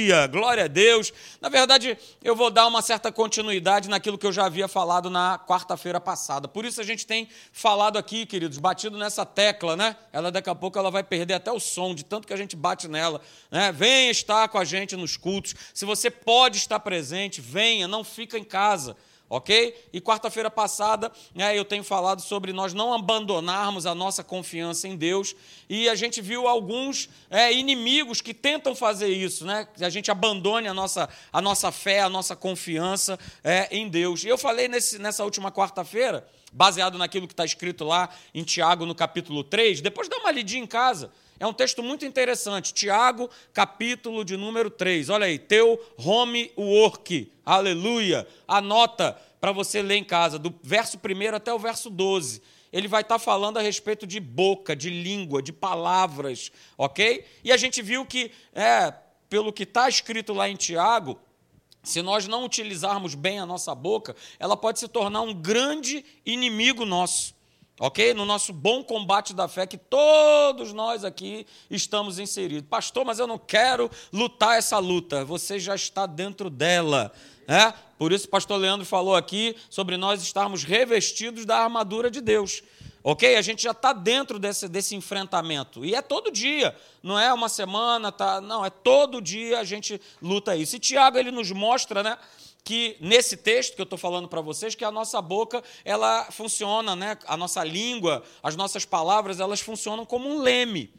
Aleluia! Glória a Deus. Na verdade, eu vou dar uma certa continuidade naquilo que eu já havia falado na quarta-feira passada. Por isso a gente tem falado aqui, queridos, batido nessa tecla, né? Ela daqui a pouco ela vai perder até o som de tanto que a gente bate nela, né? Venha estar com a gente nos cultos. Se você pode estar presente, venha, não fica em casa ok? E quarta-feira passada né, eu tenho falado sobre nós não abandonarmos a nossa confiança em Deus e a gente viu alguns é, inimigos que tentam fazer isso, né? Que a gente abandone a nossa, a nossa fé, a nossa confiança é, em Deus. E eu falei nesse, nessa última quarta-feira, baseado naquilo que está escrito lá em Tiago no capítulo 3, depois dá uma lidinha em casa. É um texto muito interessante. Tiago, capítulo de número 3. Olha aí, teu homework. Aleluia. Anota para você ler em casa, do verso 1 até o verso 12. Ele vai estar tá falando a respeito de boca, de língua, de palavras, ok? E a gente viu que, é, pelo que está escrito lá em Tiago, se nós não utilizarmos bem a nossa boca, ela pode se tornar um grande inimigo nosso ok? No nosso bom combate da fé que todos nós aqui estamos inseridos. Pastor, mas eu não quero lutar essa luta. Você já está dentro dela. É? Por isso, o pastor Leandro falou aqui sobre nós estarmos revestidos da armadura de Deus. Ok? A gente já está dentro desse, desse enfrentamento. E é todo dia, não é uma semana, tá? não, é todo dia a gente luta isso. E Tiago ele nos mostra né, que nesse texto que eu estou falando para vocês, que a nossa boca, ela funciona, né? a nossa língua, as nossas palavras, elas funcionam como um leme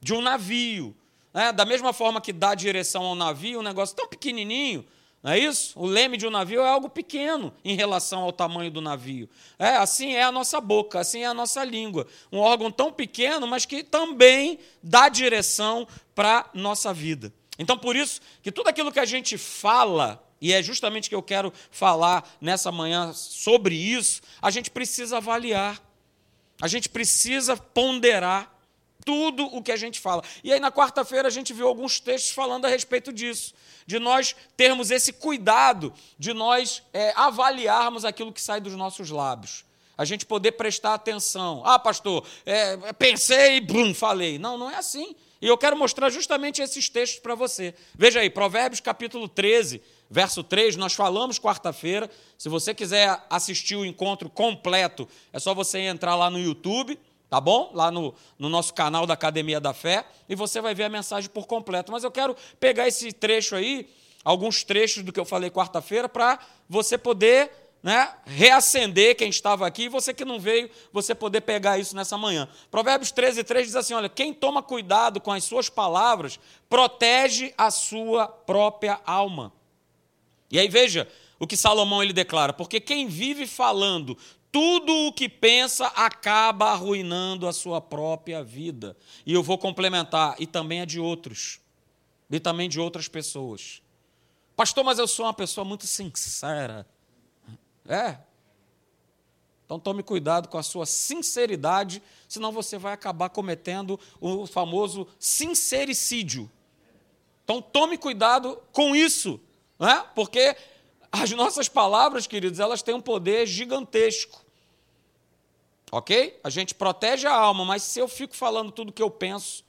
de um navio. Né? Da mesma forma que dá direção ao navio, um negócio tão pequenininho, não é isso? O leme de um navio é algo pequeno em relação ao tamanho do navio. É, assim é a nossa boca, assim é a nossa língua. Um órgão tão pequeno, mas que também dá direção para nossa vida. Então, por isso que tudo aquilo que a gente fala, e é justamente que eu quero falar nessa manhã sobre isso, a gente precisa avaliar, a gente precisa ponderar tudo o que a gente fala. E aí, na quarta-feira, a gente viu alguns textos falando a respeito disso, de nós termos esse cuidado, de nós é, avaliarmos aquilo que sai dos nossos lábios. A gente poder prestar atenção. Ah, pastor, é, pensei e brum, falei. Não, não é assim. E eu quero mostrar justamente esses textos para você. Veja aí, Provérbios capítulo 13, verso 3, nós falamos quarta-feira. Se você quiser assistir o encontro completo, é só você entrar lá no YouTube, tá bom? Lá no, no nosso canal da Academia da Fé, e você vai ver a mensagem por completo. Mas eu quero pegar esse trecho aí, alguns trechos do que eu falei quarta-feira, para você poder né, reacender quem estava aqui, e você que não veio, você poder pegar isso nessa manhã. Provérbios 13, 3 diz assim: olha, quem toma cuidado com as suas palavras, protege a sua própria alma. E aí veja o que Salomão ele declara: porque quem vive falando tudo o que pensa acaba arruinando a sua própria vida. E eu vou complementar, e também a de outros, e também de outras pessoas. Pastor, mas eu sou uma pessoa muito sincera. É. Então tome cuidado com a sua sinceridade, senão você vai acabar cometendo o famoso sincericídio. Então tome cuidado com isso, né? porque as nossas palavras, queridos, elas têm um poder gigantesco. Ok? A gente protege a alma, mas se eu fico falando tudo que eu penso,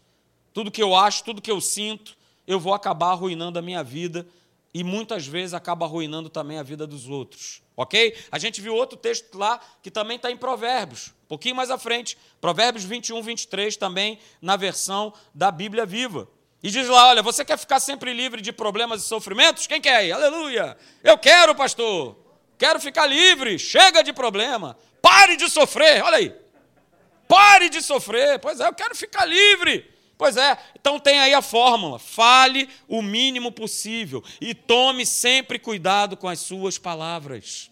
tudo que eu acho, tudo que eu sinto, eu vou acabar arruinando a minha vida e muitas vezes acaba arruinando também a vida dos outros. Ok? A gente viu outro texto lá que também está em Provérbios, um pouquinho mais à frente, Provérbios 21, 23, também na versão da Bíblia Viva. E diz lá: olha, você quer ficar sempre livre de problemas e sofrimentos? Quem quer? Aleluia! Eu quero, pastor! Quero ficar livre, chega de problema, pare de sofrer, olha aí. Pare de sofrer, pois é, eu quero ficar livre. Pois é, então tem aí a fórmula: fale o mínimo possível e tome sempre cuidado com as suas palavras.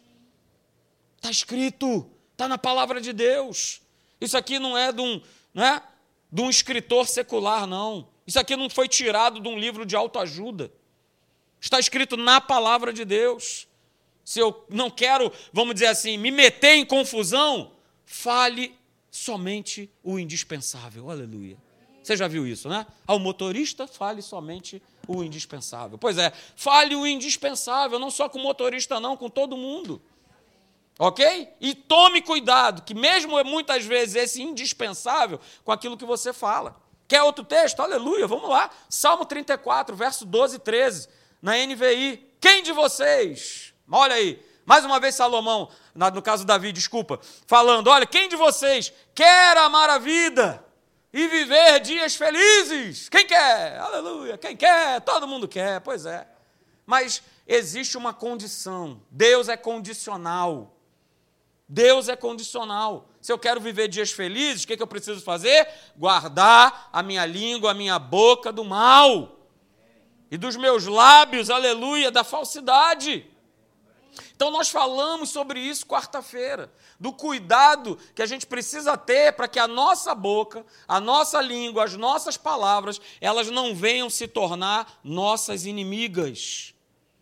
Está escrito, está na palavra de Deus. Isso aqui não é de um, não é, de um escritor secular, não. Isso aqui não foi tirado de um livro de autoajuda. Está escrito na palavra de Deus. Se eu não quero, vamos dizer assim, me meter em confusão, fale somente o indispensável. Aleluia. Você já viu isso, né? Ao motorista, fale somente o indispensável. Pois é, fale o indispensável, não só com o motorista, não, com todo mundo. Ok? E tome cuidado, que mesmo muitas vezes esse indispensável com aquilo que você fala. Quer outro texto? Aleluia, vamos lá. Salmo 34, verso 12 e 13, na NVI. Quem de vocês, olha aí, mais uma vez Salomão, no caso Davi, desculpa, falando: olha, quem de vocês quer amar a vida e viver dias felizes? Quem quer? Aleluia, quem quer? Todo mundo quer, pois é. Mas existe uma condição, Deus é condicional. Deus é condicional. Se eu quero viver dias felizes, o que, que eu preciso fazer? Guardar a minha língua, a minha boca do mal. E dos meus lábios, aleluia, da falsidade. Então nós falamos sobre isso quarta-feira, do cuidado que a gente precisa ter para que a nossa boca, a nossa língua, as nossas palavras, elas não venham se tornar nossas inimigas.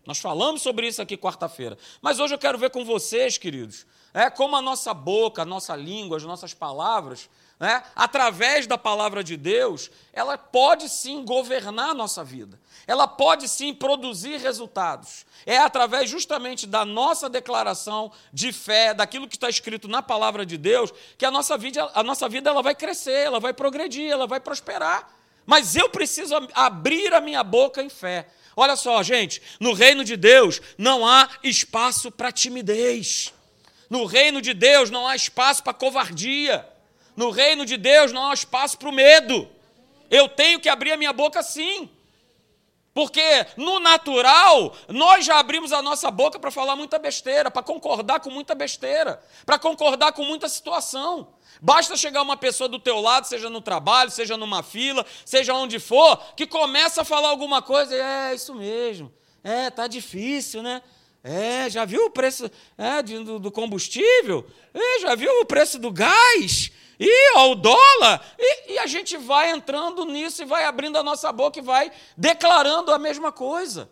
Nós falamos sobre isso aqui quarta-feira. Mas hoje eu quero ver com vocês, queridos, é, como a nossa boca, a nossa língua, as nossas palavras, né, através da palavra de Deus, ela pode sim governar a nossa vida. Ela pode sim produzir resultados. É através justamente da nossa declaração de fé, daquilo que está escrito na palavra de Deus, que a nossa vida, a nossa vida ela vai crescer, ela vai progredir, ela vai prosperar. Mas eu preciso abrir a minha boca em fé. Olha só, gente, no reino de Deus não há espaço para timidez. No reino de Deus não há espaço para covardia. No reino de Deus não há espaço para o medo. Eu tenho que abrir a minha boca sim. Porque no natural, nós já abrimos a nossa boca para falar muita besteira, para concordar com muita besteira, para concordar com muita situação. Basta chegar uma pessoa do teu lado, seja no trabalho, seja numa fila, seja onde for, que começa a falar alguma coisa, e é isso mesmo. É, tá difícil, né? É, já viu o preço é, do, do, combustível? É, já viu o preço do gás? E ó, o dólar? E, e a gente vai entrando nisso e vai abrindo a nossa boca e vai declarando a mesma coisa.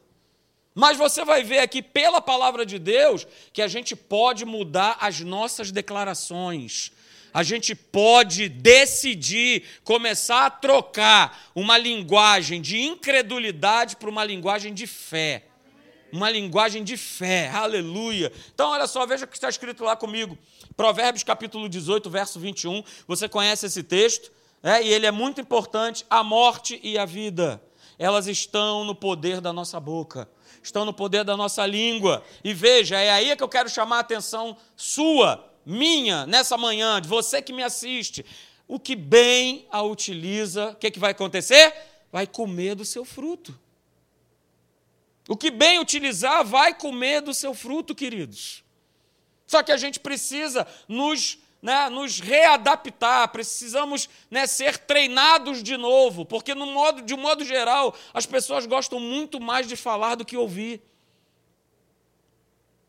Mas você vai ver aqui, pela palavra de Deus, que a gente pode mudar as nossas declarações. A gente pode decidir começar a trocar uma linguagem de incredulidade para uma linguagem de fé uma linguagem de fé, aleluia. Então, olha só, veja o que está escrito lá comigo. Provérbios capítulo 18, verso 21. Você conhece esse texto, é, e ele é muito importante. A morte e a vida, elas estão no poder da nossa boca, estão no poder da nossa língua. E veja, é aí que eu quero chamar a atenção sua, minha, nessa manhã, de você que me assiste. O que bem a utiliza, o que, que vai acontecer? Vai comer do seu fruto. O que bem utilizar vai comer do seu fruto, queridos. Só que a gente precisa nos, né, nos readaptar, precisamos né, ser treinados de novo, porque no modo, de um modo geral as pessoas gostam muito mais de falar do que ouvir.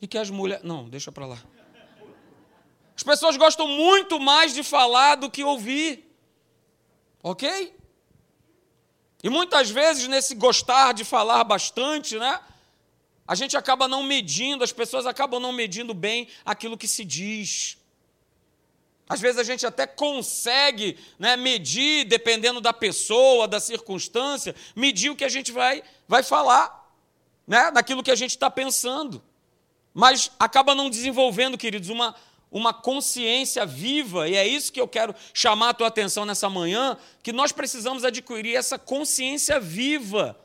E que as mulheres. Não, deixa para lá. As pessoas gostam muito mais de falar do que ouvir. Ok? E muitas vezes, nesse gostar de falar bastante, né? A gente acaba não medindo, as pessoas acabam não medindo bem aquilo que se diz. Às vezes a gente até consegue né, medir, dependendo da pessoa, da circunstância, medir o que a gente vai, vai falar, né, daquilo que a gente está pensando. Mas acaba não desenvolvendo, queridos, uma, uma consciência viva, e é isso que eu quero chamar a tua atenção nessa manhã, que nós precisamos adquirir essa consciência viva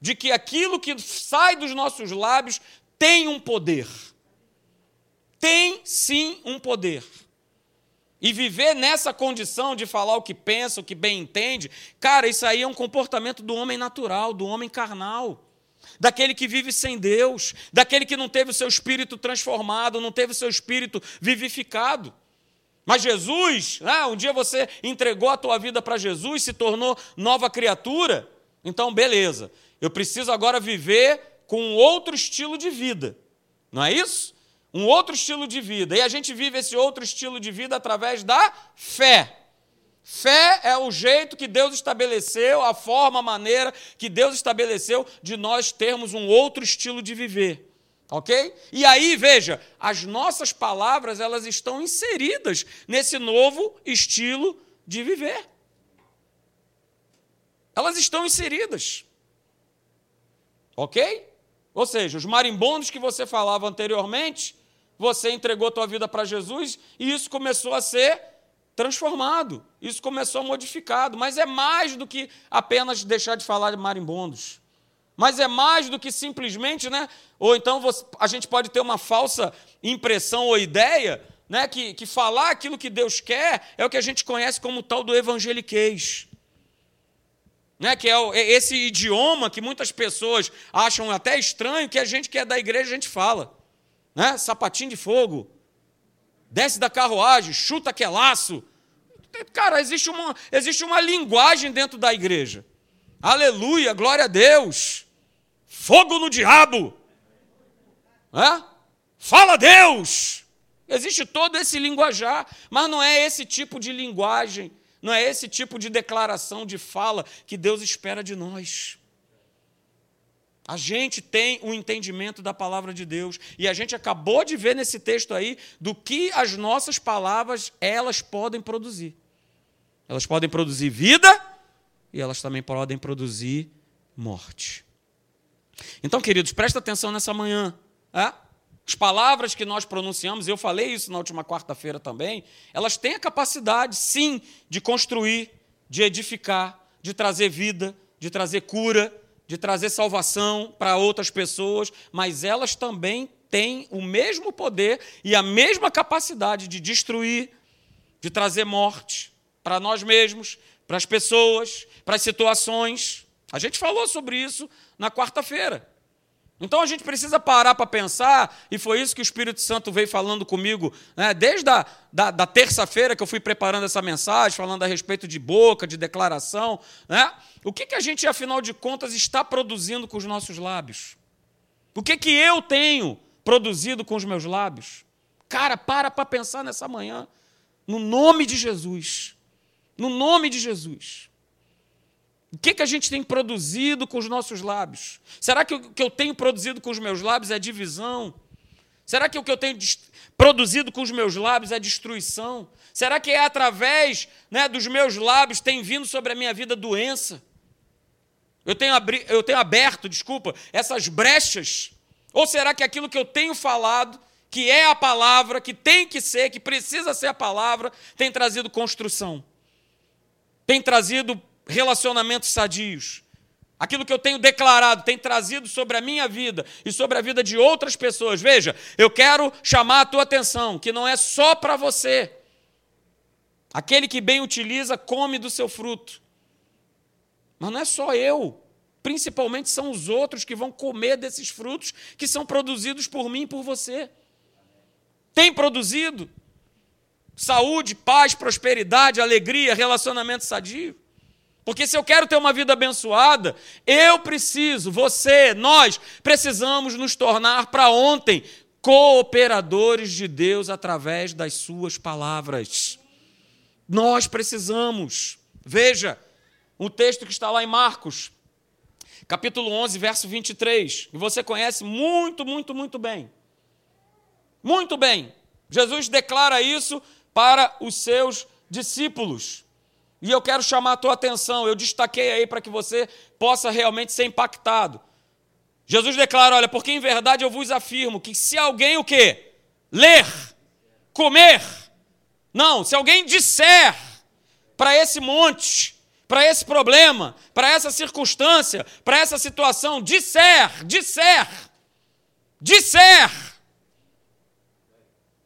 de que aquilo que sai dos nossos lábios tem um poder. Tem sim um poder. E viver nessa condição de falar o que pensa, o que bem entende, cara, isso aí é um comportamento do homem natural, do homem carnal daquele que vive sem Deus, daquele que não teve o seu espírito transformado, não teve o seu espírito vivificado. Mas Jesus, né, um dia você entregou a tua vida para Jesus, se tornou nova criatura, então beleza, eu preciso agora viver com outro estilo de vida, não é isso? Um outro estilo de vida. E a gente vive esse outro estilo de vida através da fé. Fé é o jeito que Deus estabeleceu, a forma, a maneira que Deus estabeleceu de nós termos um outro estilo de viver. Ok? E aí, veja, as nossas palavras elas estão inseridas nesse novo estilo de viver. Elas estão inseridas. Ok? Ou seja, os marimbondos que você falava anteriormente, você entregou tua vida para Jesus e isso começou a ser transformado. Isso começou modificado. Mas é mais do que apenas deixar de falar de marimbondos. Mas é mais do que simplesmente, né? Ou então você, a gente pode ter uma falsa impressão ou ideia, né? Que, que falar aquilo que Deus quer é o que a gente conhece como tal do evangeliquez. Né, que é, é esse idioma que muitas pessoas acham até estranho, que a gente que é da igreja a gente fala. Né? Sapatinho de fogo, desce da carruagem, chuta que é laço. Cara, existe uma, existe uma linguagem dentro da igreja. Aleluia, glória a Deus. Fogo no diabo. É? Fala Deus. Existe todo esse linguajar, mas não é esse tipo de linguagem, não é esse tipo de declaração, de fala que Deus espera de nós. A gente tem um entendimento da palavra de Deus e a gente acabou de ver nesse texto aí do que as nossas palavras elas podem produzir. Elas podem produzir vida e elas também podem produzir morte. Então, queridos, presta atenção nessa manhã. É? As palavras que nós pronunciamos, eu falei isso na última quarta-feira também, elas têm a capacidade, sim, de construir, de edificar, de trazer vida, de trazer cura, de trazer salvação para outras pessoas, mas elas também têm o mesmo poder e a mesma capacidade de destruir, de trazer morte para nós mesmos, para as pessoas, para as situações. A gente falou sobre isso na quarta-feira. Então a gente precisa parar para pensar, e foi isso que o Espírito Santo veio falando comigo, né, desde a da, da terça-feira que eu fui preparando essa mensagem, falando a respeito de boca, de declaração. Né, o que, que a gente, afinal de contas, está produzindo com os nossos lábios? O que, que eu tenho produzido com os meus lábios? Cara, para para pensar nessa manhã, no nome de Jesus. No nome de Jesus. O que, que a gente tem produzido com os nossos lábios? Será que o que eu tenho produzido com os meus lábios é divisão? Será que o que eu tenho produzido com os meus lábios é destruição? Será que é através né, dos meus lábios tem vindo sobre a minha vida doença? Eu tenho, abri, eu tenho aberto, desculpa, essas brechas? Ou será que aquilo que eu tenho falado, que é a palavra, que tem que ser, que precisa ser a palavra, tem trazido construção? Tem trazido relacionamentos sadios. Aquilo que eu tenho declarado tem trazido sobre a minha vida e sobre a vida de outras pessoas. Veja, eu quero chamar a tua atenção que não é só para você. Aquele que bem utiliza, come do seu fruto. Mas não é só eu. Principalmente são os outros que vão comer desses frutos que são produzidos por mim e por você. Tem produzido saúde, paz, prosperidade, alegria, relacionamento sadio. Porque se eu quero ter uma vida abençoada, eu preciso, você, nós, precisamos nos tornar para ontem cooperadores de Deus através das Suas palavras. Nós precisamos. Veja, o texto que está lá em Marcos, capítulo 11, verso 23, que você conhece muito, muito, muito bem. Muito bem. Jesus declara isso para os seus discípulos. E eu quero chamar a tua atenção, eu destaquei aí para que você possa realmente ser impactado. Jesus declara, olha, porque em verdade eu vos afirmo que se alguém o quê? Ler, comer, não, se alguém disser para esse monte, para esse problema, para essa circunstância, para essa situação, disser, disser, disser,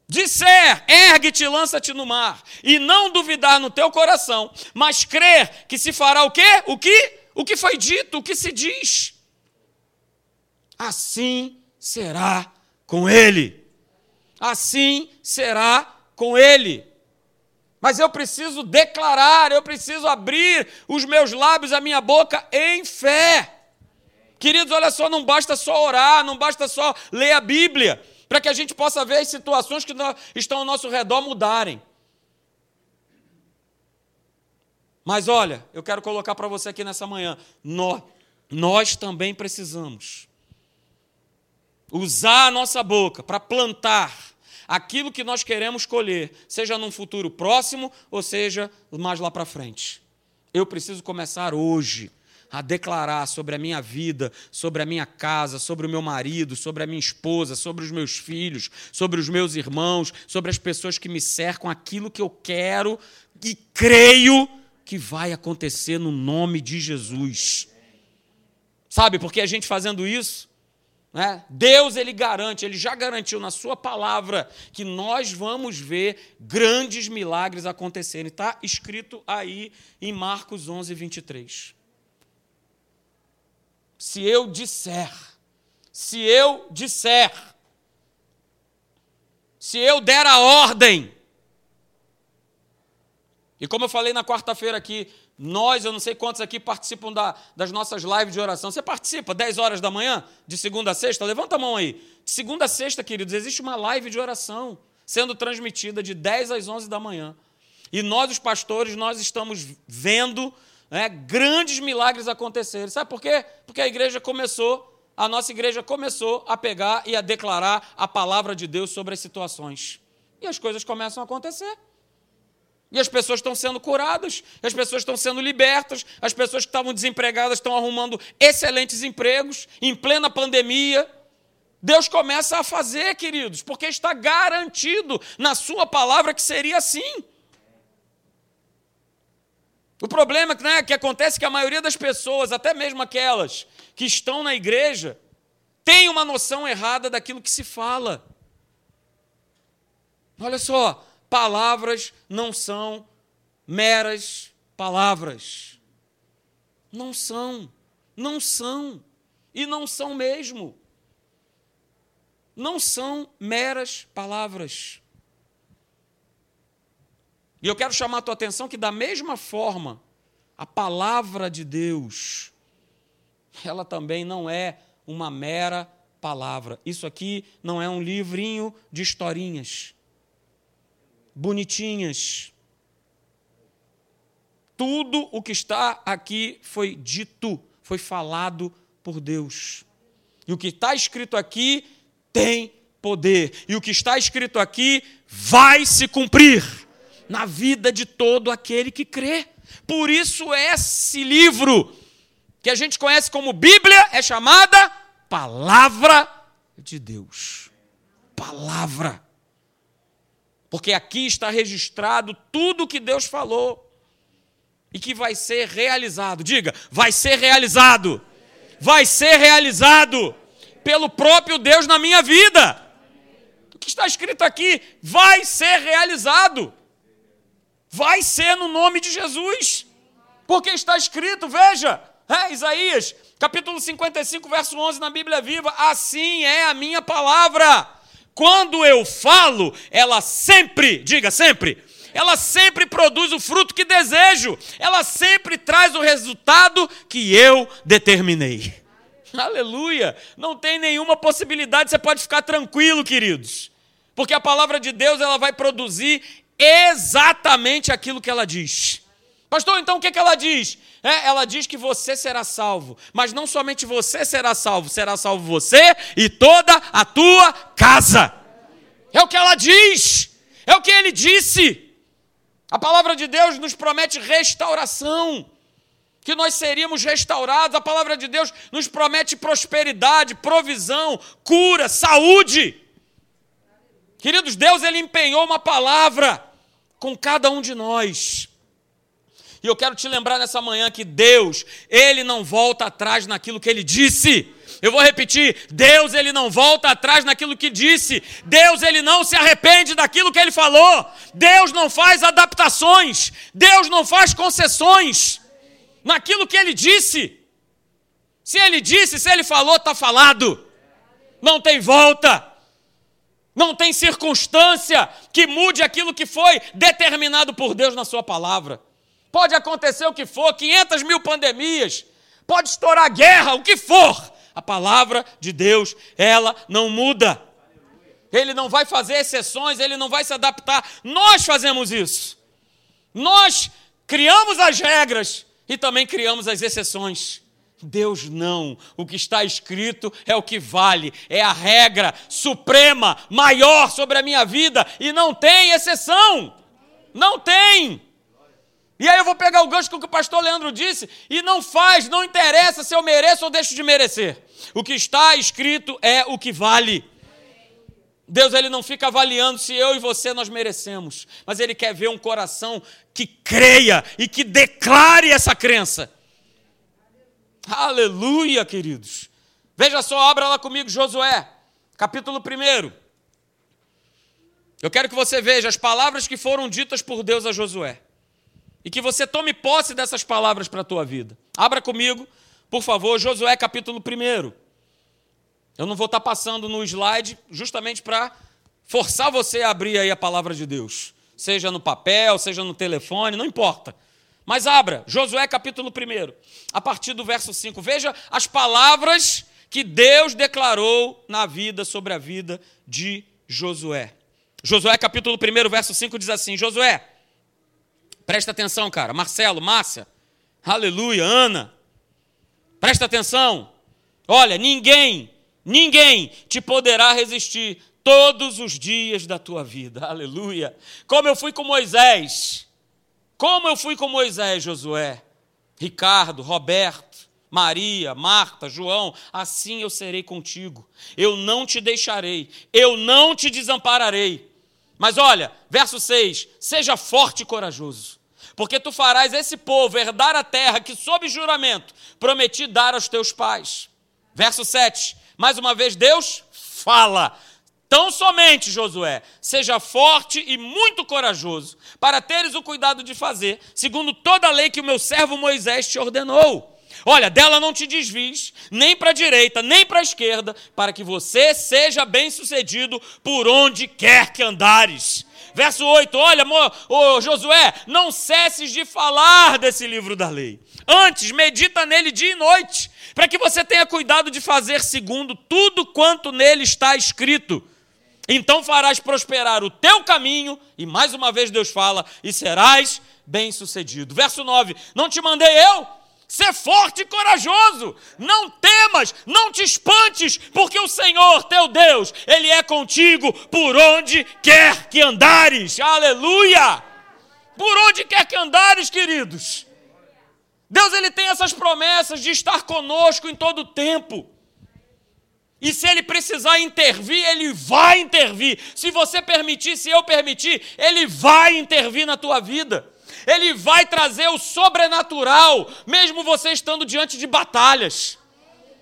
disser, ergue-te lança-te no mar, e não duvidar no teu coração, mas crer que se fará o quê? O que? O que foi dito, o que se diz. Assim será com ele. Assim será com ele. Mas eu preciso declarar, eu preciso abrir os meus lábios, a minha boca em fé. Queridos, olha só, não basta só orar, não basta só ler a Bíblia para que a gente possa ver as situações que estão ao nosso redor mudarem. Mas olha, eu quero colocar para você aqui nessa manhã, nós, nós também precisamos usar a nossa boca para plantar aquilo que nós queremos colher, seja num futuro próximo ou seja mais lá para frente. Eu preciso começar hoje a declarar sobre a minha vida, sobre a minha casa, sobre o meu marido, sobre a minha esposa, sobre os meus filhos, sobre os meus irmãos, sobre as pessoas que me cercam, aquilo que eu quero e creio que vai acontecer no nome de Jesus. Sabe, porque a gente fazendo isso, né, Deus ele garante, ele já garantiu na sua palavra que nós vamos ver grandes milagres acontecerem. Está escrito aí em Marcos 11, 23. Se eu disser, se eu disser, se eu der a ordem, e como eu falei na quarta-feira aqui, nós, eu não sei quantos aqui participam da, das nossas lives de oração. Você participa 10 horas da manhã, de segunda a sexta? Levanta a mão aí. De segunda a sexta, queridos, existe uma live de oração sendo transmitida de 10 às 11 da manhã. E nós, os pastores, nós estamos vendo né, grandes milagres acontecerem. Sabe por quê? Porque a igreja começou, a nossa igreja começou a pegar e a declarar a palavra de Deus sobre as situações. E as coisas começam a acontecer. E as pessoas estão sendo curadas, as pessoas estão sendo libertas, as pessoas que estavam desempregadas estão arrumando excelentes empregos em plena pandemia. Deus começa a fazer, queridos, porque está garantido na Sua palavra que seria assim. O problema né, que acontece é que a maioria das pessoas, até mesmo aquelas que estão na igreja, tem uma noção errada daquilo que se fala. Olha só, palavras não são meras palavras. Não são, não são, e não são mesmo. Não são meras palavras. E eu quero chamar a tua atenção que, da mesma forma, a palavra de Deus, ela também não é uma mera palavra. Isso aqui não é um livrinho de historinhas bonitinhas. Tudo o que está aqui foi dito, foi falado por Deus. E o que está escrito aqui tem poder. E o que está escrito aqui vai se cumprir na vida de todo aquele que crê. Por isso, esse livro, que a gente conhece como Bíblia, é chamada Palavra de Deus. Palavra porque aqui está registrado tudo o que Deus falou e que vai ser realizado. Diga, vai ser realizado. Vai ser realizado pelo próprio Deus na minha vida. O que está escrito aqui vai ser realizado. Vai ser no nome de Jesus. Porque está escrito, veja, é, Isaías, capítulo 55, verso 11 na Bíblia Viva: Assim é a minha palavra quando eu falo, ela sempre, diga sempre, ela sempre produz o fruto que desejo, ela sempre traz o resultado que eu determinei. Aleluia! Não tem nenhuma possibilidade, você pode ficar tranquilo, queridos, porque a palavra de Deus ela vai produzir exatamente aquilo que ela diz. Pastor, então o que, que ela diz? É, ela diz que você será salvo, mas não somente você será salvo, será salvo você e toda a tua casa. É o que ela diz, é o que ele disse. A palavra de Deus nos promete restauração, que nós seríamos restaurados. A palavra de Deus nos promete prosperidade, provisão, cura, saúde. Queridos, Deus ele empenhou uma palavra com cada um de nós. E eu quero te lembrar nessa manhã que Deus, Ele não volta atrás naquilo que Ele disse. Eu vou repetir: Deus, Ele não volta atrás naquilo que disse. Deus, Ele não se arrepende daquilo que Ele falou. Deus não faz adaptações. Deus não faz concessões naquilo que Ele disse. Se Ele disse, se Ele falou, está falado. Não tem volta. Não tem circunstância que mude aquilo que foi determinado por Deus na Sua palavra. Pode acontecer o que for, 500 mil pandemias, pode estourar guerra, o que for. A palavra de Deus, ela não muda. Ele não vai fazer exceções, ele não vai se adaptar. Nós fazemos isso. Nós criamos as regras e também criamos as exceções. Deus não. O que está escrito é o que vale, é a regra suprema, maior sobre a minha vida e não tem exceção. Não tem. E aí eu vou pegar o gancho com o que o pastor Leandro disse, e não faz, não interessa se eu mereço ou deixo de merecer. O que está escrito é o que vale. Deus ele não fica avaliando se eu e você nós merecemos, mas ele quer ver um coração que creia e que declare essa crença. Aleluia, queridos. Veja só, abra lá comigo Josué, capítulo 1. Eu quero que você veja as palavras que foram ditas por Deus a Josué e que você tome posse dessas palavras para a tua vida. Abra comigo, por favor, Josué capítulo 1. Eu não vou estar tá passando no slide justamente para forçar você a abrir aí a palavra de Deus. Seja no papel, seja no telefone, não importa. Mas abra, Josué capítulo 1, a partir do verso 5. Veja as palavras que Deus declarou na vida, sobre a vida de Josué. Josué capítulo 1, verso 5 diz assim: Josué, Presta atenção, cara. Marcelo, Márcia, aleluia, Ana. Presta atenção. Olha, ninguém, ninguém te poderá resistir todos os dias da tua vida. Aleluia. Como eu fui com Moisés. Como eu fui com Moisés, Josué, Ricardo, Roberto, Maria, Marta, João, assim eu serei contigo. Eu não te deixarei, eu não te desampararei. Mas olha, verso 6: seja forte e corajoso, porque tu farás esse povo herdar a terra que, sob juramento, prometi dar aos teus pais. Verso 7: mais uma vez, Deus fala. Tão somente, Josué, seja forte e muito corajoso, para teres o cuidado de fazer, segundo toda a lei que o meu servo Moisés te ordenou. Olha, dela não te desvies, nem para a direita, nem para a esquerda, para que você seja bem-sucedido por onde quer que andares. Verso 8: Olha, oh, Josué, não cesses de falar desse livro da lei. Antes, medita nele dia e noite, para que você tenha cuidado de fazer segundo tudo quanto nele está escrito. Então farás prosperar o teu caminho, e mais uma vez Deus fala, e serás bem-sucedido. Verso 9: Não te mandei eu? Ser forte e corajoso. Não temas, não te espantes, porque o Senhor teu Deus, Ele é contigo por onde quer que andares. Aleluia! Por onde quer que andares, queridos. Deus ele tem essas promessas de estar conosco em todo o tempo. E se ele precisar intervir, ele vai intervir. Se você permitir, se eu permitir, ele vai intervir na tua vida. Ele vai trazer o sobrenatural, mesmo você estando diante de batalhas.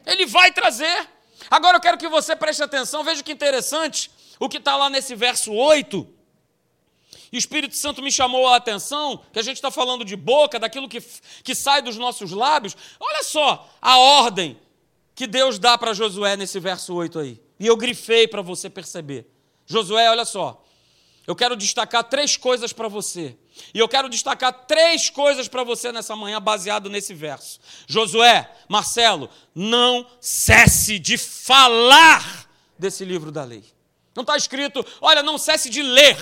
Ele vai trazer. Agora eu quero que você preste atenção, veja que interessante o que está lá nesse verso 8. E o Espírito Santo me chamou a atenção, que a gente está falando de boca, daquilo que, que sai dos nossos lábios. Olha só a ordem que Deus dá para Josué nesse verso 8 aí. E eu grifei para você perceber. Josué, olha só. Eu quero destacar três coisas para você. E eu quero destacar três coisas para você nessa manhã, baseado nesse verso. Josué, Marcelo, não cesse de falar desse livro da lei. Não está escrito, olha, não cesse de ler,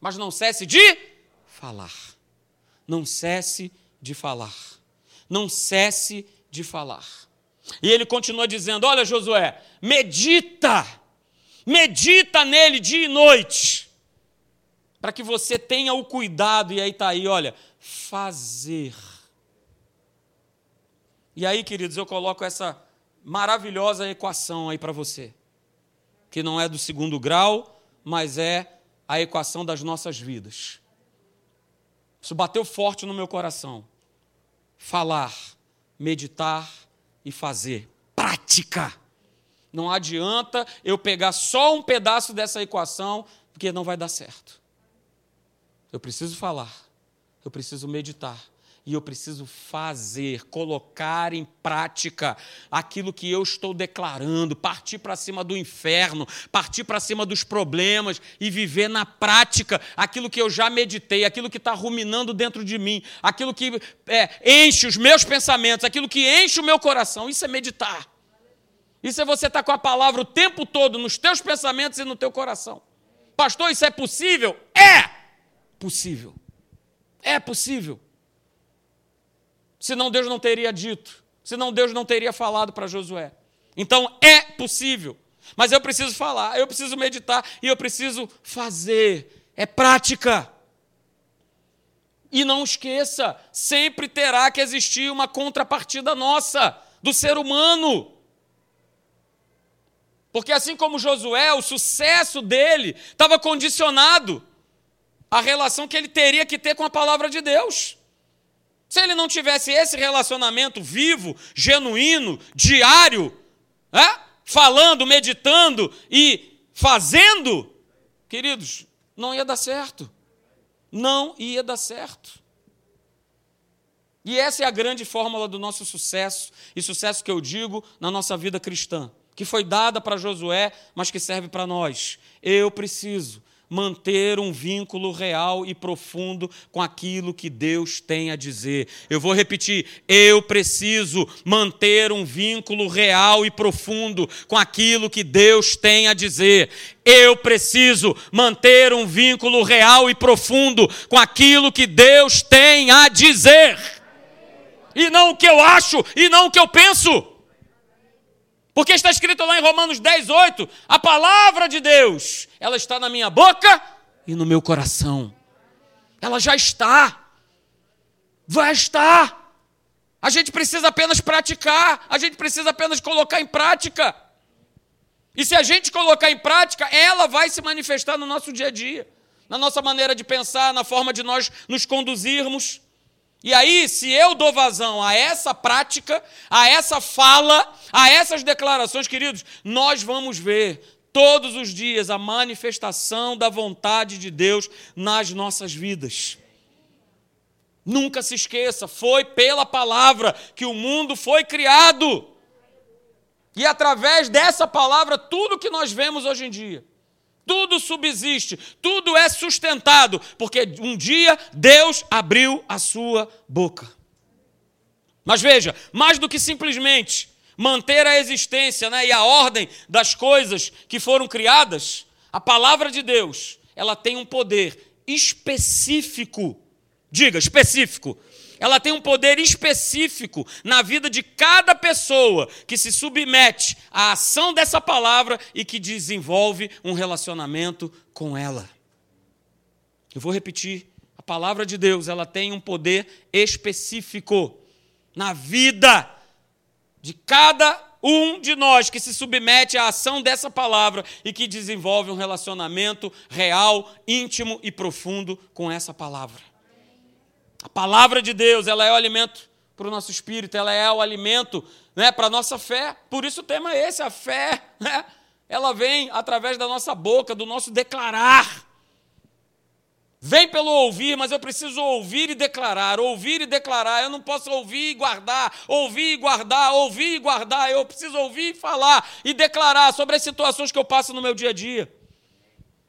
mas não cesse de falar. Não cesse de falar. Não cesse de falar. E ele continua dizendo: Olha, Josué, medita, medita nele dia e noite para que você tenha o cuidado, e aí está aí, olha, fazer. E aí, queridos, eu coloco essa maravilhosa equação aí para você, que não é do segundo grau, mas é a equação das nossas vidas. Isso bateu forte no meu coração. Falar, meditar e fazer. Prática. Não adianta eu pegar só um pedaço dessa equação, porque não vai dar certo. Eu preciso falar, eu preciso meditar e eu preciso fazer, colocar em prática aquilo que eu estou declarando, partir para cima do inferno, partir para cima dos problemas e viver na prática aquilo que eu já meditei, aquilo que está ruminando dentro de mim, aquilo que é, enche os meus pensamentos, aquilo que enche o meu coração. Isso é meditar. Isso é você estar tá com a palavra o tempo todo nos teus pensamentos e no teu coração. Pastor, isso é possível? É! possível. É possível. Senão Deus não teria dito, senão Deus não teria falado para Josué. Então é possível. Mas eu preciso falar, eu preciso meditar e eu preciso fazer. É prática. E não esqueça, sempre terá que existir uma contrapartida nossa, do ser humano. Porque assim como Josué, o sucesso dele estava condicionado à relação que ele teria que ter com a palavra de Deus. Se ele não tivesse esse relacionamento vivo, genuíno, diário, é? falando, meditando e fazendo, queridos, não ia dar certo. Não ia dar certo. E essa é a grande fórmula do nosso sucesso, e sucesso que eu digo na nossa vida cristã que foi dada para Josué, mas que serve para nós. Eu preciso manter um vínculo real e profundo com aquilo que Deus tem a dizer. Eu vou repetir, eu preciso manter um vínculo real e profundo com aquilo que Deus tem a dizer. Eu preciso manter um vínculo real e profundo com aquilo que Deus tem a dizer. E não o que eu acho, e não o que eu penso. Porque está escrito lá em Romanos 10, 8: a palavra de Deus, ela está na minha boca e no meu coração. Ela já está. Vai estar. A gente precisa apenas praticar, a gente precisa apenas colocar em prática. E se a gente colocar em prática, ela vai se manifestar no nosso dia a dia, na nossa maneira de pensar, na forma de nós nos conduzirmos. E aí, se eu dou vazão a essa prática, a essa fala, a essas declarações, queridos, nós vamos ver todos os dias a manifestação da vontade de Deus nas nossas vidas. Nunca se esqueça, foi pela palavra que o mundo foi criado. E através dessa palavra, tudo que nós vemos hoje em dia tudo subsiste, tudo é sustentado, porque um dia Deus abriu a sua boca. Mas veja, mais do que simplesmente manter a existência né, e a ordem das coisas que foram criadas, a palavra de Deus, ela tem um poder específico. Diga, específico ela tem um poder específico na vida de cada pessoa que se submete à ação dessa palavra e que desenvolve um relacionamento com ela. Eu vou repetir, a palavra de Deus, ela tem um poder específico na vida de cada um de nós que se submete à ação dessa palavra e que desenvolve um relacionamento real, íntimo e profundo com essa palavra. A palavra de Deus, ela é o alimento para o nosso espírito, ela é o alimento né, para a nossa fé. Por isso o tema é esse, a fé. Né? Ela vem através da nossa boca, do nosso declarar. Vem pelo ouvir, mas eu preciso ouvir e declarar, ouvir e declarar. Eu não posso ouvir e guardar, ouvir e guardar, ouvir e guardar. Eu preciso ouvir e falar e declarar sobre as situações que eu passo no meu dia a dia.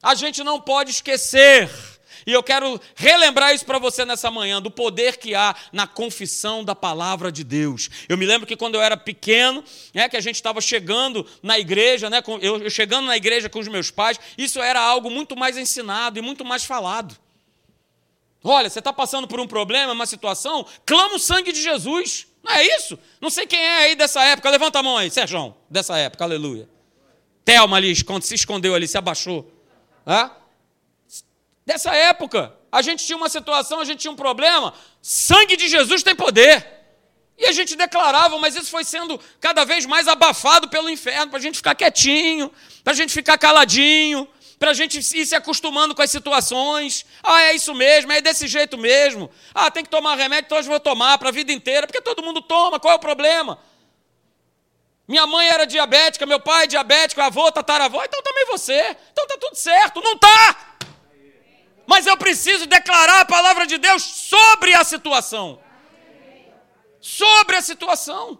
A gente não pode esquecer e eu quero relembrar isso para você nessa manhã, do poder que há na confissão da palavra de Deus. Eu me lembro que quando eu era pequeno, né, que a gente estava chegando na igreja, né, eu chegando na igreja com os meus pais, isso era algo muito mais ensinado e muito mais falado. Olha, você está passando por um problema, uma situação, clama o sangue de Jesus. Não é isso? Não sei quem é aí dessa época. Levanta a mão aí, Sérgio, dessa época, aleluia. Thelma ali, se escondeu ali, se abaixou. Hã? Dessa época. A gente tinha uma situação, a gente tinha um problema. Sangue de Jesus tem poder. E a gente declarava, mas isso foi sendo cada vez mais abafado pelo inferno, para a gente ficar quietinho, para a gente ficar caladinho, para a gente ir se acostumando com as situações. Ah, é isso mesmo, é desse jeito mesmo. Ah, tem que tomar remédio, então hoje vou tomar para a vida inteira, porque todo mundo toma, qual é o problema? Minha mãe era diabética, meu pai é diabético, avô, tataravó, então também você. Então tá tudo certo. Não tá! Mas eu preciso declarar a palavra de Deus sobre a situação. Sobre a situação.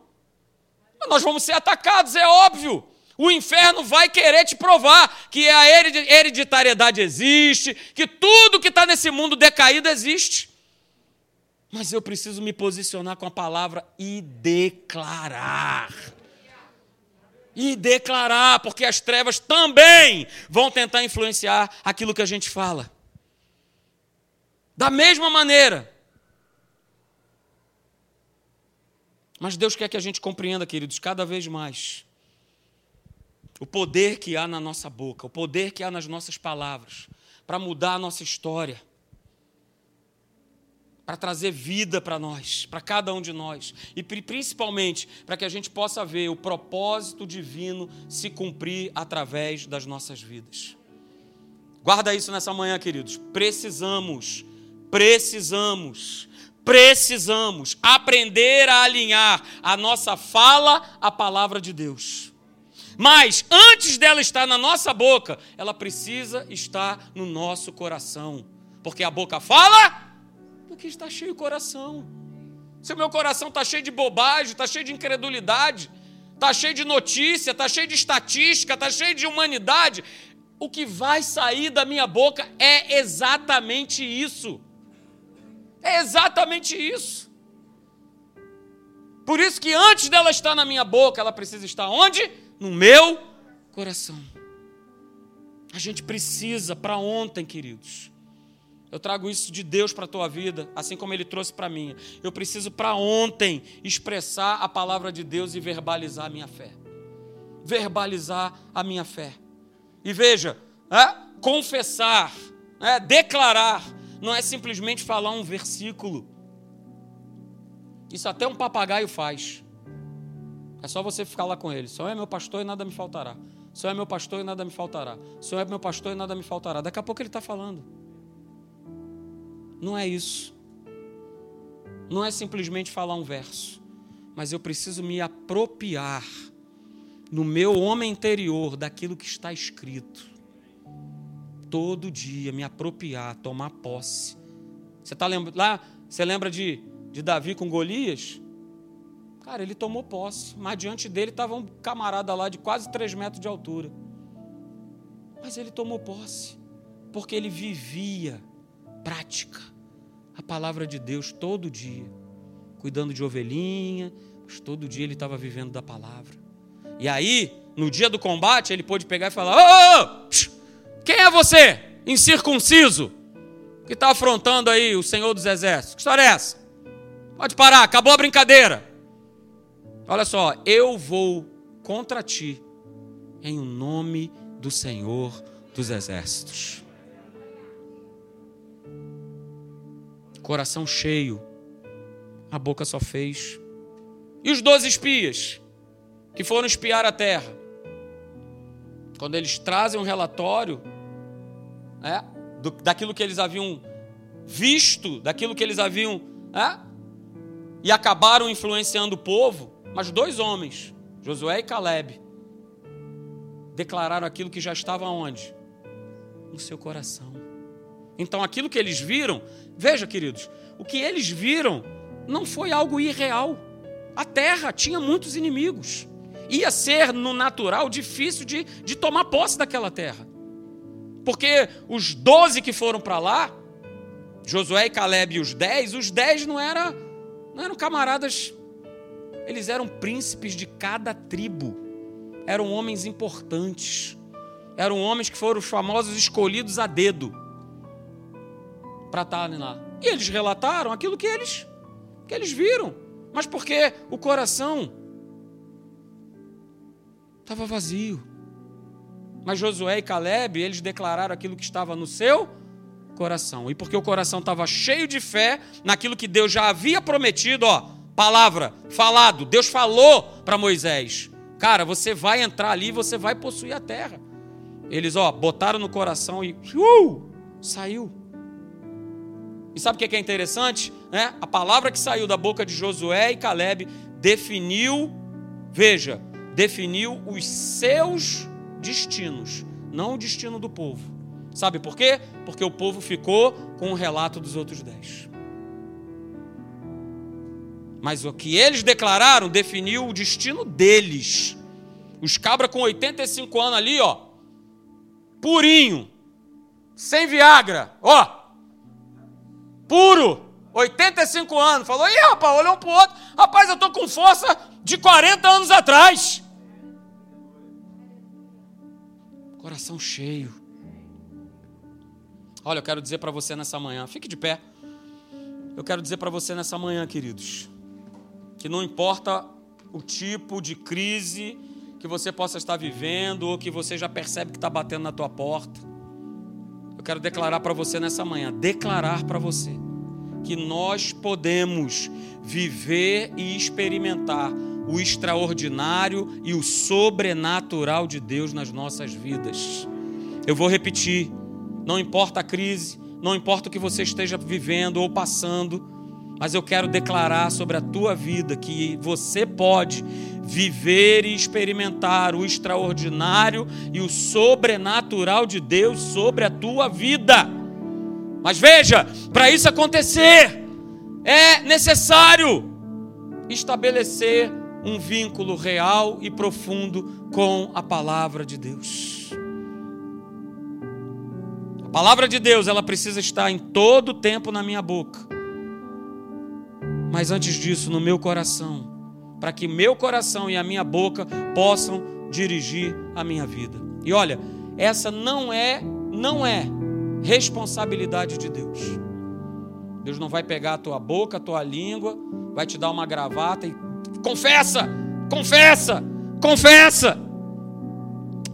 Nós vamos ser atacados, é óbvio. O inferno vai querer te provar que a hereditariedade existe, que tudo que está nesse mundo decaído existe. Mas eu preciso me posicionar com a palavra e declarar. E declarar, porque as trevas também vão tentar influenciar aquilo que a gente fala. Da mesma maneira. Mas Deus quer que a gente compreenda, queridos, cada vez mais o poder que há na nossa boca, o poder que há nas nossas palavras, para mudar a nossa história. para trazer vida para nós, para cada um de nós, e principalmente para que a gente possa ver o propósito divino se cumprir através das nossas vidas. Guarda isso nessa manhã, queridos. Precisamos, precisamos, precisamos aprender a alinhar a nossa fala à palavra de Deus. Mas antes dela estar na nossa boca, ela precisa estar no nosso coração. Porque a boca fala porque está cheio o coração. Se o meu coração está cheio de bobagem, está cheio de incredulidade, está cheio de notícia, está cheio de estatística, está cheio de humanidade, o que vai sair da minha boca é exatamente isso. É exatamente isso. Por isso que antes dela estar na minha boca, ela precisa estar onde? No meu coração. A gente precisa para ontem, queridos. Eu trago isso de Deus para a tua vida, assim como Ele trouxe para minha. Eu preciso para ontem expressar a palavra de Deus e verbalizar a minha fé. Verbalizar a minha fé. E veja, é, confessar, é, declarar, não é simplesmente falar um versículo. Isso até um papagaio faz. É só você ficar lá com ele. Só é meu pastor e nada me faltará. Só é meu pastor e nada me faltará. Só é meu pastor e nada me faltará. Daqui a pouco ele está falando. Não é isso. Não é simplesmente falar um verso, mas eu preciso me apropriar no meu homem interior daquilo que está escrito. Todo dia me apropriar, tomar posse. Você tá lembra, lá, você lembra de, de Davi com Golias? Cara, ele tomou posse, mas diante dele estava um camarada lá de quase 3 metros de altura. Mas ele tomou posse, porque ele vivia prática a palavra de Deus todo dia, cuidando de ovelhinha, mas todo dia ele estava vivendo da palavra. E aí, no dia do combate, ele pôde pegar e falar: Ô, ô quem é você, incircunciso, que está afrontando aí o Senhor dos Exércitos? Que história é essa? Pode parar, acabou a brincadeira. Olha só, eu vou contra ti em nome do Senhor dos Exércitos. coração cheio, a boca só fez. E os doze espias que foram espiar a terra? Quando eles trazem um relatório né, do, daquilo que eles haviam visto, daquilo que eles haviam. Né, e acabaram influenciando o povo, mas dois homens, Josué e Caleb, declararam aquilo que já estava onde? No seu coração. Então aquilo que eles viram, veja, queridos, o que eles viram não foi algo irreal. A terra tinha muitos inimigos. Ia ser no natural difícil de, de tomar posse daquela terra. Porque os doze que foram para lá, Josué e Caleb e os dez, os dez não, era, não eram camaradas, eles eram príncipes de cada tribo. Eram homens importantes. Eram homens que foram os famosos escolhidos a dedo para estarem lá. E eles relataram aquilo que eles, que eles viram. Mas porque o coração estava vazio. Mas Josué e Caleb, eles declararam aquilo que estava no seu coração. E porque o coração estava cheio de fé naquilo que Deus já havia prometido, ó, palavra, falado, Deus falou para Moisés: "Cara, você vai entrar ali, você vai possuir a terra". Eles, ó, botaram no coração e uh, saiu. E sabe o que é interessante? Né? A palavra que saiu da boca de Josué e Caleb definiu, veja, definiu os seus destinos, não o destino do povo. Sabe por quê? Porque o povo ficou com o relato dos outros dez. Mas o que eles declararam definiu o destino deles. Os cabras com 85 anos ali, ó, purinho, sem Viagra, ó, puro, 85 anos. Falou, ih, rapaz, olhou um para o outro. Rapaz, eu estou com força de 40 anos atrás. Coração cheio. Olha, eu quero dizer para você nessa manhã, fique de pé. Eu quero dizer para você nessa manhã, queridos, que não importa o tipo de crise que você possa estar vivendo ou que você já percebe que está batendo na tua porta quero declarar para você nessa manhã, declarar para você que nós podemos viver e experimentar o extraordinário e o sobrenatural de Deus nas nossas vidas. Eu vou repetir: não importa a crise, não importa o que você esteja vivendo ou passando, mas eu quero declarar sobre a tua vida que você pode viver e experimentar o extraordinário e o sobrenatural de Deus sobre a tua vida. Mas veja, para isso acontecer, é necessário estabelecer um vínculo real e profundo com a palavra de Deus. A palavra de Deus, ela precisa estar em todo o tempo na minha boca. Mas antes disso, no meu coração, para que meu coração e a minha boca possam dirigir a minha vida. E olha, essa não é, não é responsabilidade de Deus. Deus não vai pegar a tua boca, a tua língua, vai te dar uma gravata e confessa, confessa, confessa.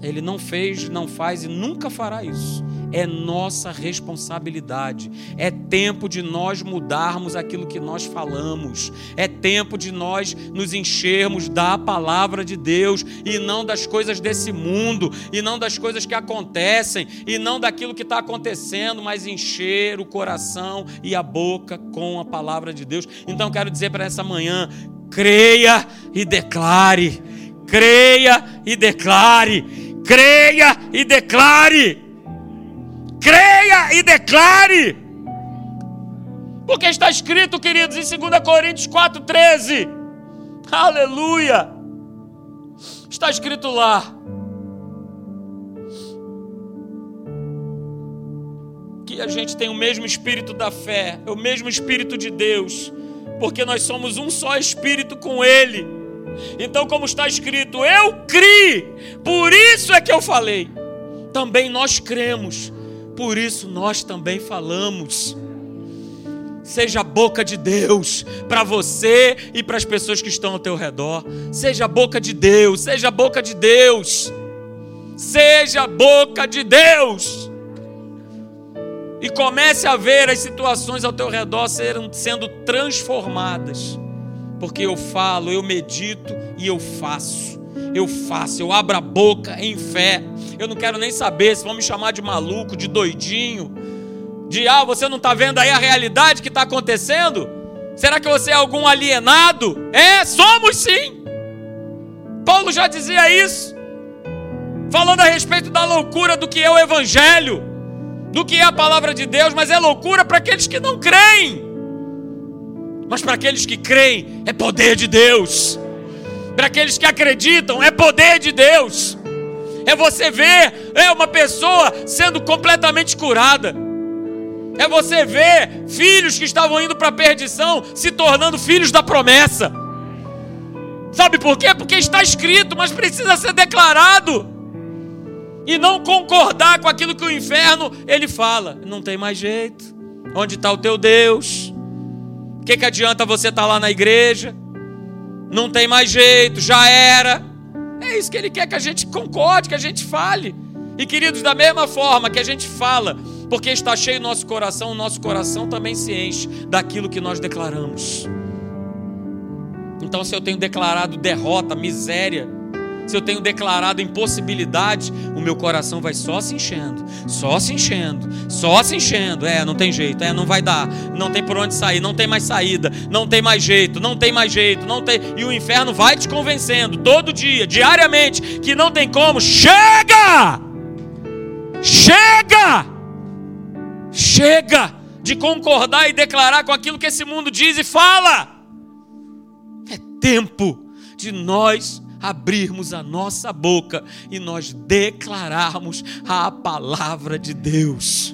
Ele não fez, não faz e nunca fará isso é nossa responsabilidade. É tempo de nós mudarmos aquilo que nós falamos. É tempo de nós nos enchermos da palavra de Deus e não das coisas desse mundo, e não das coisas que acontecem, e não daquilo que está acontecendo, mas encher o coração e a boca com a palavra de Deus. Então quero dizer para essa manhã: creia e declare. Creia e declare. Creia e declare creia e declare. Porque está escrito, queridos, em 2 Coríntios 4,13. Aleluia! Está escrito lá. Que a gente tem o mesmo espírito da fé, o mesmo espírito de Deus, porque nós somos um só espírito com Ele. Então, como está escrito, eu criei, por isso é que eu falei. Também nós cremos por isso nós também falamos. Seja a boca de Deus para você e para as pessoas que estão ao teu redor. Seja a boca de Deus, seja a boca de Deus. Seja a boca de Deus. E comece a ver as situações ao teu redor sendo transformadas. Porque eu falo, eu medito e eu faço. Eu faço, eu abro a boca em fé eu não quero nem saber se vão me chamar de maluco, de doidinho, de ah, você não está vendo aí a realidade que está acontecendo? Será que você é algum alienado? É, somos sim. Paulo já dizia isso, falando a respeito da loucura do que é o Evangelho, do que é a palavra de Deus, mas é loucura para aqueles que não creem. Mas para aqueles que creem, é poder de Deus. Para aqueles que acreditam, é poder de Deus é você ver é uma pessoa sendo completamente curada. É você ver filhos que estavam indo para a perdição se tornando filhos da promessa. Sabe por quê? Porque está escrito, mas precisa ser declarado. E não concordar com aquilo que o inferno ele fala. Não tem mais jeito. Onde está o teu Deus? O que, que adianta você estar tá lá na igreja? Não tem mais jeito, já era. É isso que Ele quer que a gente concorde, que a gente fale. E queridos, da mesma forma que a gente fala, porque está cheio o nosso coração, o nosso coração também se enche daquilo que nós declaramos. Então, se eu tenho declarado derrota, miséria, se eu tenho declarado impossibilidade, o meu coração vai só se enchendo, só se enchendo, só se enchendo. É, não tem jeito, é, não vai dar, não tem por onde sair, não tem mais saída, não tem mais jeito, não tem mais jeito, não tem. E o inferno vai te convencendo todo dia, diariamente, que não tem como. Chega! Chega! Chega de concordar e declarar com aquilo que esse mundo diz e fala. É tempo de nós abrirmos a nossa boca e nós declararmos a palavra de Deus.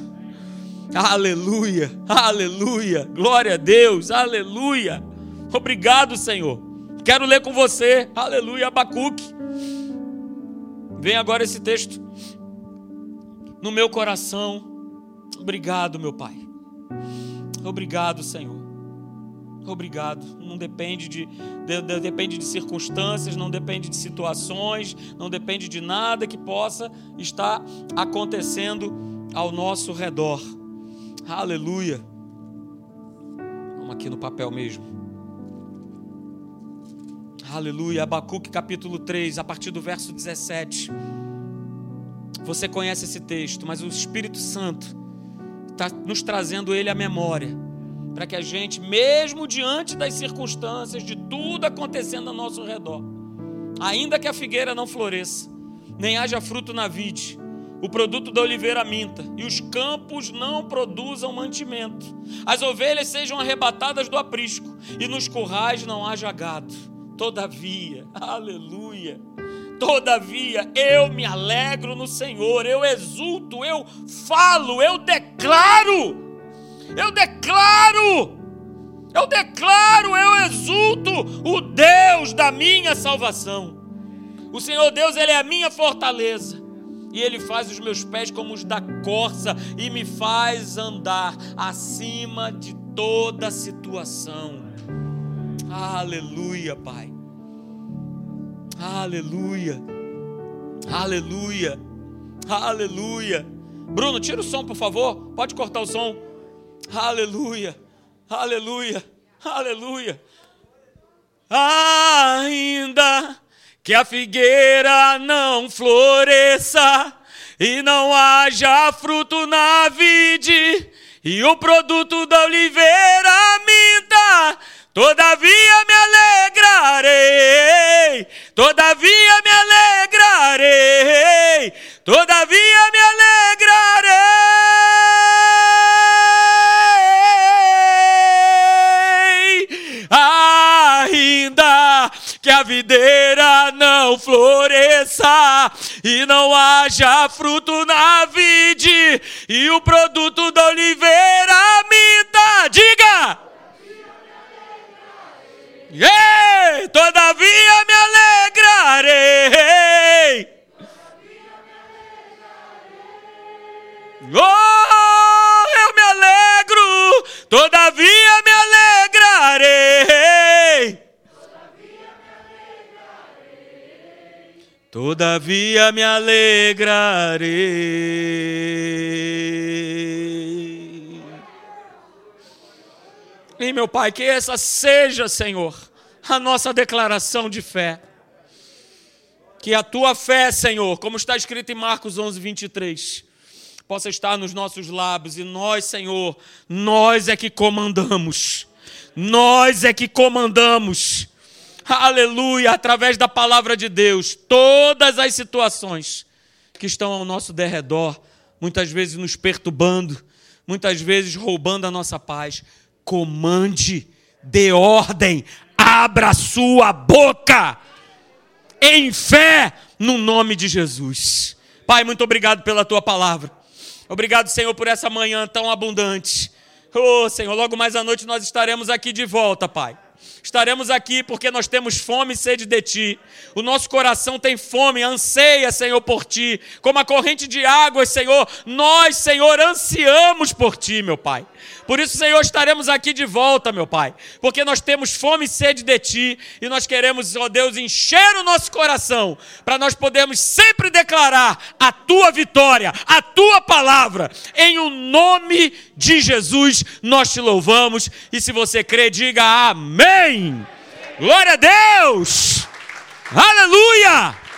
Aleluia, aleluia, glória a Deus, aleluia. Obrigado, Senhor. Quero ler com você, aleluia, Abacuque. Vem agora esse texto no meu coração. Obrigado, meu Pai. Obrigado, Senhor. Obrigado. Não depende de, de, de, depende de circunstâncias, não depende de situações, não depende de nada que possa estar acontecendo ao nosso redor. Aleluia. Vamos aqui no papel mesmo. Aleluia. Abacuque capítulo 3, a partir do verso 17. Você conhece esse texto, mas o Espírito Santo está nos trazendo ele à memória, para que a gente, mesmo diante das circunstâncias, de tudo acontecendo ao nosso redor, ainda que a figueira não floresça, nem haja fruto na vide, o produto da oliveira minta, e os campos não produzam mantimento, as ovelhas sejam arrebatadas do aprisco, e nos currais não haja gado. Todavia, aleluia, todavia eu me alegro no Senhor, eu exulto, eu falo, eu declaro, eu declaro, eu declaro, eu exulto, o Deus da minha salvação. O Senhor Deus, Ele é a minha fortaleza e Ele faz os meus pés como os da corça e me faz andar acima de toda situação. Aleluia, Pai. Aleluia. Aleluia. Aleluia. Bruno, tira o som, por favor. Pode cortar o som. Aleluia. Aleluia. Aleluia. Ainda que a figueira não floresça e não haja fruto na vide e o produto da oliveira minta. Todavia me alegrarei, todavia me alegrarei, todavia me alegrarei. A videira não floresça e não haja fruto na vide e o produto da oliveira minta. Diga! Ei, todavia me alegrarei. Oh, eu me alegro, todavia me alegrarei. Todavia me alegrarei. E meu Pai, que essa seja, Senhor, a nossa declaração de fé. Que a tua fé, Senhor, como está escrito em Marcos 11, 23, possa estar nos nossos lábios e nós, Senhor, nós é que comandamos. Nós é que comandamos. Aleluia, através da palavra de Deus, todas as situações que estão ao nosso derredor, muitas vezes nos perturbando, muitas vezes roubando a nossa paz, comande, dê ordem, abra sua boca em fé no nome de Jesus. Pai, muito obrigado pela tua palavra. Obrigado, Senhor, por essa manhã tão abundante. Oh, Senhor, logo mais à noite nós estaremos aqui de volta, Pai. Estaremos aqui porque nós temos fome e sede de Ti. O nosso coração tem fome, anseia, Senhor, por Ti. Como a corrente de águas, Senhor, nós, Senhor, ansiamos por Ti, meu Pai. Por isso, Senhor, estaremos aqui de volta, meu Pai, porque nós temos fome e sede de Ti e nós queremos, ó Deus, encher o nosso coração para nós podermos sempre declarar a Tua vitória, a Tua palavra. Em o nome de Jesus, nós te louvamos e se você crê, diga amém. Glória a Deus! Aleluia!